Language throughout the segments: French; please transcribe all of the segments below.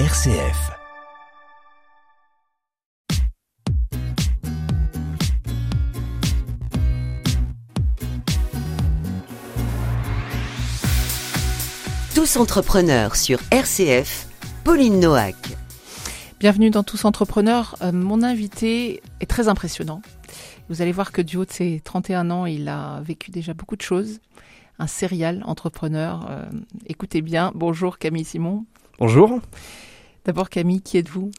RCF. Tous entrepreneurs sur RCF, Pauline Noack. Bienvenue dans Tous Entrepreneurs. Euh, mon invité est très impressionnant. Vous allez voir que du haut de ses 31 ans, il a vécu déjà beaucoup de choses. Un serial entrepreneur. Euh, écoutez bien. Bonjour Camille Simon. Bonjour. D'abord Camille, qui êtes-vous?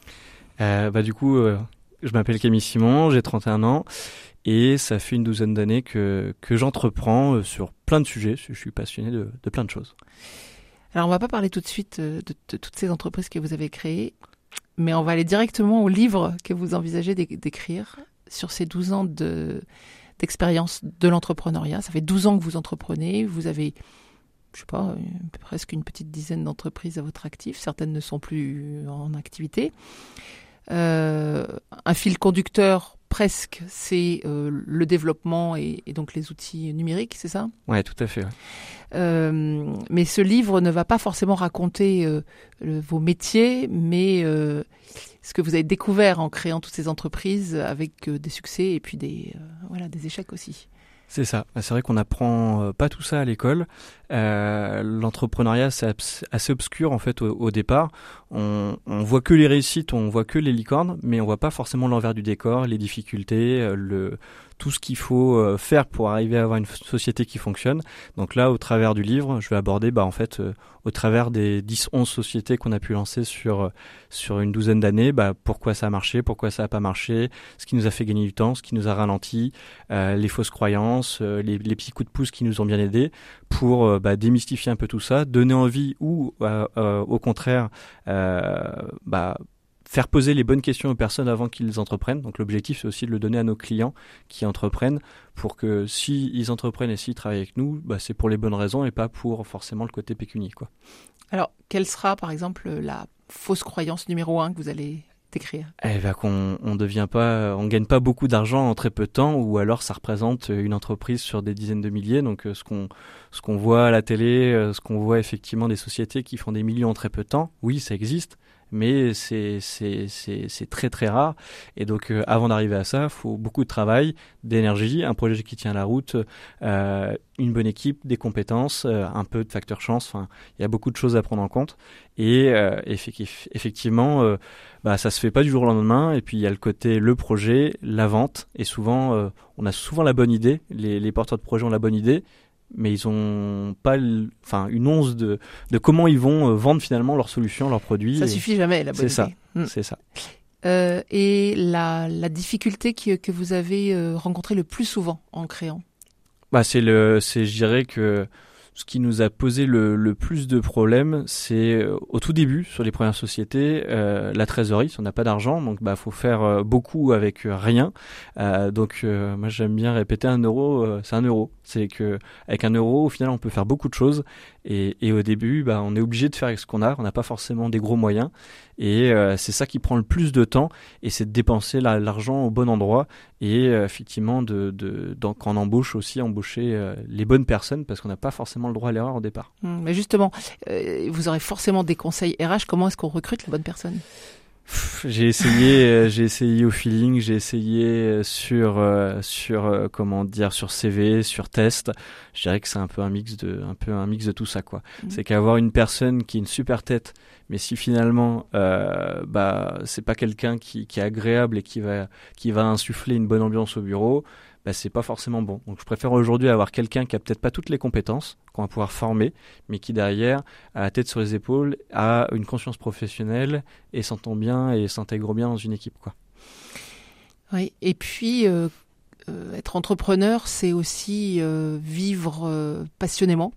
Euh, bah, du coup, euh, je m'appelle Camille Simon, j'ai 31 ans et ça fait une douzaine d'années que, que j'entreprends euh, sur plein de sujets. Je suis passionné de, de plein de choses. Alors on va pas parler tout de suite de, de toutes ces entreprises que vous avez créées, mais on va aller directement au livre que vous envisagez d'é- d'écrire sur ces 12 ans de d'expérience de l'entrepreneuriat. Ça fait 12 ans que vous entreprenez, vous avez je sais pas, presque une petite dizaine d'entreprises à votre actif, certaines ne sont plus en activité. Euh, un fil conducteur presque, c'est euh, le développement et, et donc les outils numériques, c'est ça? Ouais, tout à fait. ouais. euh, mais ce livre ne va pas forcément raconter le- vos métiers, mais ce que vous avez découvert en créant toutes ces entreprises avec des succès et puis des, voilà, des échecs aussi. C'est ça. C'est vrai qu'on n'apprend euh, pas tout ça à l'école. Euh, L'entrepreneuriat, c'est assez obscur en fait au, au départ. On, on voit que les réussites, on voit que les licornes, mais on voit pas forcément l'envers du décor, les difficultés, euh, le tout ce qu'il faut euh, faire pour arriver à avoir une société qui fonctionne. Donc là, au travers du livre, je vais aborder, bah en fait, euh, au travers des 10-11 sociétés qu'on a pu lancer sur euh, sur une douzaine d'années, bah pourquoi ça a marché, pourquoi ça a pas marché, ce qui nous a fait gagner du temps, ce qui nous a ralenti, les fausses croyances, les, petits coups de pouce qui nous ont bien aidés pour bah, démystifier un peu tout ça, donner envie ou au contraire bah, faire poser les bonnes questions aux personnes avant qu'ils entreprennent. Donc l'objectif c'est aussi de le donner à nos clients qui entreprennent pour que s'ils ils entreprennent et s'ils travaillent avec nous, bah, c'est pour les bonnes raisons et pas pour forcément le côté pécunier. Quoi. Alors, quelle sera par exemple la fausse croyance numéro un que vous allez décrire? Eh ben qu'on on devient pas, on gagne pas beaucoup d'argent en très peu de temps, ou alors ça représente une entreprise sur des dizaines de milliers. Donc euh, ce qu'on ce qu'on voit à la télé, euh, ce qu'on voit effectivement des sociétés qui font des millions en très peu de temps, oui ça existe, mais c'est très très rare. Et donc euh, avant d'arriver à ça, faut beaucoup de travail, d'énergie, un projet qui tient la route, euh, une bonne équipe, des compétences, euh, un peu de facteur chance. Enfin, il y a beaucoup de choses à prendre en compte. Et effectivement. bah ça se fait pas du jour au lendemain et puis il y a le côté le projet la vente et souvent on a souvent la bonne idée les porteurs de projet ont la bonne idée mais ils ont pas enfin une once de, de comment ils vont euh, vendre finalement leur solution leur produit Ça suffit jamais, la bonne c'est ça. idée. Mm. c'est ça Euh, et la, la difficulté qui- que vous avez euh, rencontrée le plus souvent en créant? Bah c'est le c'est je dirais que ce qui nous a posé le, plus de problèmes, c'est euh, au tout début sur les premières sociétés euh, la trésorerie. Si on n'a pas d'argent, donc bah faut faire euh, beaucoup avec rien. Donc moi j'aime bien répéter un euro, c'est un euro. C'est que avec un euro, au final, on peut faire beaucoup de choses. Et, au début, bah on est obligé de faire avec ce qu'on a. On n'a pas forcément des gros moyens. Et c'est ça qui prend le plus de temps. Et c'est de dépenser la- l'argent au bon endroit et effectivement de, de quand on embauche aussi embaucher les bonnes personnes parce qu'on n'a pas forcément le droit à l'erreur au départ. Mm, Mais justement, euh, vous aurez forcément des conseils RH. Comment est-ce qu'on recrute la bonne personne J'ai essayé, euh, j'ai essayé au feeling, j'ai essayé euh, sur euh, sur euh, comment dire sur CV, sur test. Je dirais que c'est un peu un mix de un peu un mix de tout ça quoi. Mhm. C'est qu'avoir une personne qui a une super tête, mais si finalement bah c'est pas quelqu'un qui, qui est agréable et qui va qui va insuffler une bonne ambiance au bureau, bah c'est pas forcément bon. Donc je préfère aujourd'hui avoir quelqu'un qui a peut-être pas toutes les compétences qu'on va pouvoir former, mais qui derrière a la tête sur les épaules, a une conscience professionnelle et s'entend bien et s'intègre bien dans une équipe quoi. Oui. Et puis, euh, euh, être entrepreneur, c'est aussi euh, vivre euh, passionnément.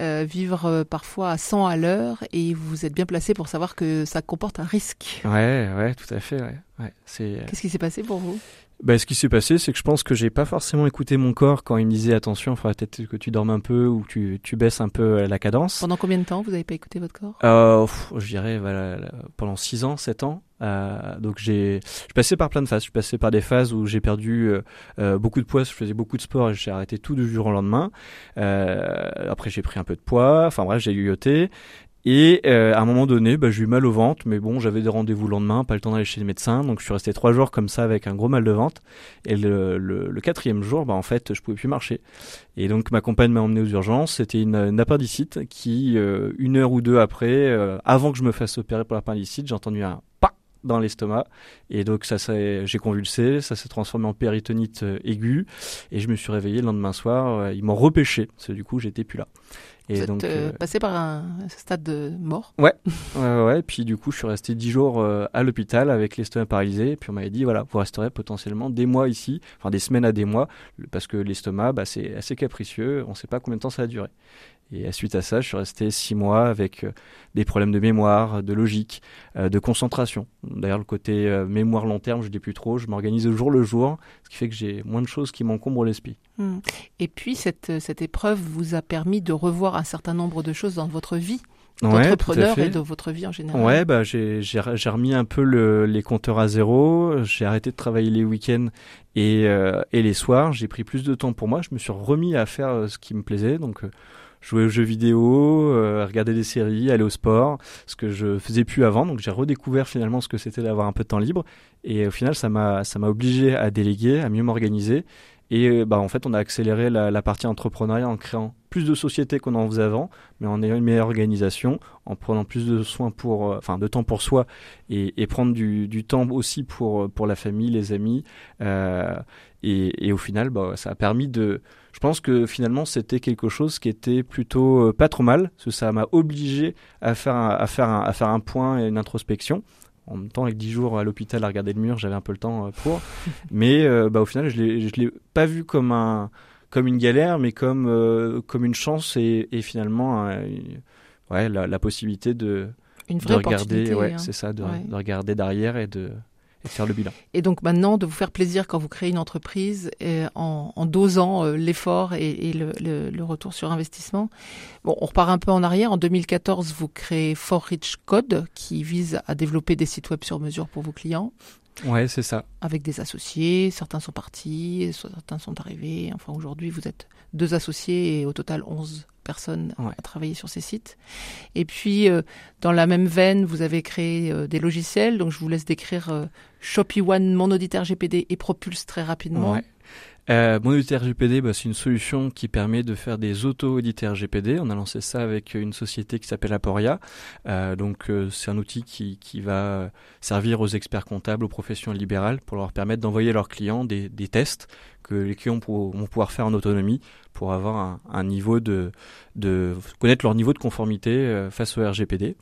euh, vivre euh, parfois à 100 à l'heure et vous êtes bien placé pour savoir que ça comporte un risque. Ouais, ouais, tout à fait. Ouais, ouais. C'est. euh, Qu'est-ce qui s'est passé pour vous? Bah, ce qui s'est passé, c'est que je pense que j'ai pas forcément écouté mon corps quand il me disait attention, il faudrait peut-être que tu dormes un peu ou que tu, tu baisses un peu euh, la cadence. Pendant combien de temps vous n'avez pas écouté votre corps? Euh, pff, je dirais voilà, pendant 6 ans, 7 ans. Euh, donc j'ai, je suis passé par plein de phases. Je suis passé par des phases où j'ai perdu euh, beaucoup de poids, je faisais beaucoup de sport et j'ai arrêté tout du jour au lendemain. Euh, après j'ai pris un peu de poids. Enfin bref, j'ai yoyoté. Et euh, à un moment donné, bah, j'ai eu mal au ventre, mais bon, j'avais des rendez-vous le lendemain, pas le temps d'aller chez le médecin, donc je suis resté trois jours comme ça avec un gros mal de ventre. Et le, le, le quatrième jour, bah, en fait, je pouvais plus marcher. Et donc ma compagne m'a emmené aux urgences. C'était une, une, appendicite qui, euh, une heure ou deux après, euh, avant que je me fasse opérer pour l'appendicite, j'ai entendu un pas dans l'estomac et donc ça j'ai convulsé ça s'est transformé en péritonite aiguë et je me suis réveillé le lendemain soir ils m'ont repêché parce du coup j'étais plus là et Vous donc, êtes euh, passé par un stade de mort Ouais, ouais, ouais. Puis du coup, je suis resté dix jours euh, à l'hôpital avec l'estomac paralysé. Et puis on m'avait dit, voilà, vous resterez potentiellement des mois ici, enfin des semaines à des mois, parce que l'estomac, bah, c'est assez capricieux. On ne sait pas combien de temps ça va durer. Et suite à ça, je suis resté six mois avec euh, des problèmes de mémoire, de logique, euh, de concentration. D'ailleurs, le côté euh, mémoire long terme, je ne dis plus trop. Je m'organise au jour le jour, ce qui fait que j'ai moins de choses qui m'encombrent l'esprit. Hmm. Et puis, cette, cette épreuve vous a permis de revoir un certain nombre de choses dans votre vie d'entrepreneur et de votre vie en général Ouais, bah, j'ai, remis un peu le, les compteurs à zéro. J'ai arrêté de travailler les week-ends et, et les soirs. J'ai pris plus de temps pour moi. Je me suis remis à faire ce qui me plaisait. Donc, jouer aux jeux vidéo, euh, regarder des séries, aller au sport, ce que je faisais plus avant. Donc j'ai redécouvert finalement ce que c'était d'avoir un peu de temps libre. Et au final, ça m'a ça m'a obligé à déléguer, à mieux m'organiser. Et euh, bah en fait, on a accéléré la, la partie entrepreneuriat en créant plus de sociétés qu'on en faisait avant, mais en ayant une meilleure organisation, en prenant plus de soins pour, euh, enfin de temps pour soi et, et prendre du, du, temps aussi pour pour la famille, les amis. Euh, et, et, au final, bah, ça a permis de. Je pense que finalement, c'était quelque chose qui était plutôt euh, pas trop mal, parce que ça m'a obligé à faire un, à faire un, à faire un point et une introspection. En même temps, avec 10 jours à l'hôpital à regarder le mur, j'avais un peu le temps euh, pour. Mais euh, bah, au final, je ne l'ai pas vu comme, un, comme une galère, mais comme, comme une chance et, et finalement ouais, la, la, possibilité de, une vraie de regarder, ouais, hein. c'est ça, de, ouais. de regarder derrière et de, et faire le bilan. Et donc maintenant, de vous faire plaisir quand vous créez une entreprise et en, en, dosant euh, l'effort et, et le, le, le, retour sur investissement. Bon, on repart un peu en arrière. En 2014, vous créez For Rich Code qui vise à développer des sites web sur mesure pour vos clients. Ouais, c'est ça. Avec des associés, certains sont partis, certains sont arrivés. Enfin, aujourd'hui, vous êtes deux associés et au total 11 personnes ouais. à travailler sur ces sites. Et puis, euh, dans la même veine, vous avez créé euh, des logiciels. Donc, je vous laisse décrire euh, Shopee One, mon auditeur GPD et Propulse très rapidement. Ouais. Euh, mon auditeur GPD, bah, c'est une solution qui permet de faire des auto-auditeurs GPD. On a lancé ça avec une société qui s'appelle Aporia. Euh, donc, euh, c'est un outil qui, va servir aux experts comptables, aux professions libérales, pour leur permettre d'envoyer leurs clients des, tests que les clients vont pouvoir faire en autonomie pour avoir un, un niveau de, de connaître leur niveau de conformité euh, face au RGPD.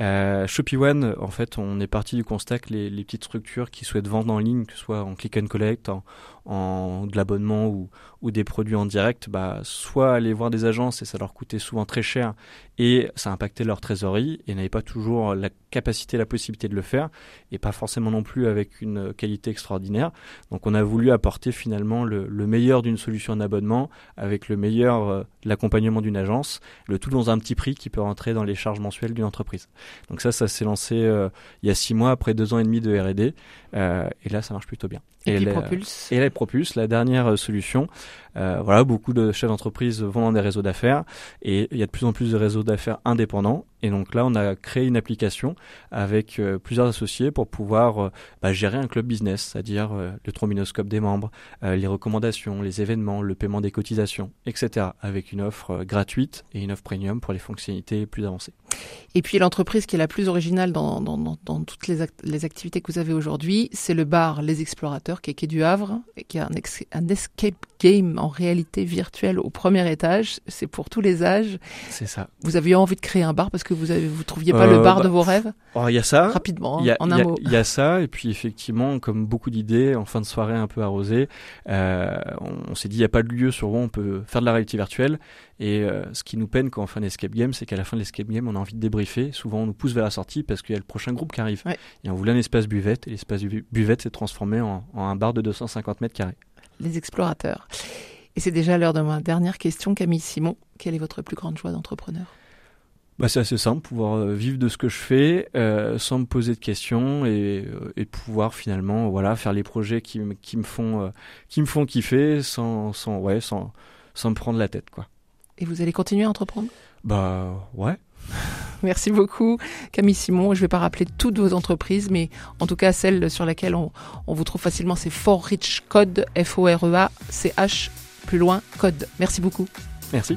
Euh, Shopee One, en fait, on est parti du constat que les, petites structures qui souhaitent vendre en ligne, que ce soit en click and collect, en, en de l'abonnement ou, des produits en direct, bah, soit aller voir des agences et ça leur coûtait souvent très cher et ça impactait leur trésorerie et n'avaient pas toujours la capacité, la possibilité de le faire et pas forcément non plus avec une qualité extraordinaire. Donc on a voulu apporter finalement le, le meilleur d'une solution d'abonnement avec le meilleur euh, l'accompagnement d'une agence, le tout dans un petit prix qui peut rentrer dans les charges mensuelles d'une entreprise. Donc ça, ça s'est lancé euh, il y a six mois après deux ans et demi de R&D euh, et là ça marche plutôt bien. Et, et, les, Propulse? et les Propulse, la dernière solution. Euh, voilà, beaucoup de chefs d'entreprise vont dans des réseaux d'affaires et il y a de plus en plus de réseaux d'affaires indépendants. Et donc là, on a créé une application avec euh, plusieurs associés pour pouvoir euh, bah, gérer un club business, c'est-à-dire euh, le trombinoscope des membres, euh, les recommandations, les événements, le paiement des cotisations, etc. Avec une offre euh, gratuite et une offre premium pour les fonctionnalités plus avancées. Et puis l'entreprise qui est la plus originale dans, dans, toutes les, les, activités que vous avez aujourd'hui, c'est le bar Les Explorateurs qui est quai du Havre, et qui a un, un escape game en réalité virtuelle au premier étage. C'est pour tous les âges. C'est ça. Vous avez eu envie de créer un bar parce que vous vous trouviez pas euh, le bar bah, de vos rêves? Il oh, y a ça. Rapidement, y a, en un y a, mot. Il y a ça et puis effectivement, comme beaucoup d'idées, en fin de soirée un peu arrosée, euh, on, on s'est dit il n'y a pas de lieu sur où on peut faire de la réalité virtuelle. Et euh, ce qui nous peine quand on fait un escape game, c'est qu'à la fin de l'escape game, on a envie de débriefer. Souvent, on nous pousse vers la sortie parce qu'il y a le prochain groupe qui arrive. Ouais. Et on voulait un espace buvette et l'espace buvette s'est transformé en, en un bar de 250 mètres carrés. Les explorateurs. Et c'est déjà l'heure de ma dernière question, Camille Simon. Quelle est votre plus grande joie d'entrepreneur? Bah, c'est assez simple, pouvoir euh, vivre de ce que je fais euh, sans me poser de questions et, euh, et pouvoir finalement voilà faire les projets qui, qui me font euh, qui me font kiffer sans sans ouais sans sans me prendre la tête quoi. Et vous allez continuer à entreprendre? Bah ouais. Merci beaucoup, Camille Simon. Je ne vais pas rappeler toutes vos entreprises, mais en tout cas, celle sur laquelle on, vous trouve facilement, c'est For Rich Code, F-O-R-E-A-C-H, plus loin, code. Merci beaucoup. Merci.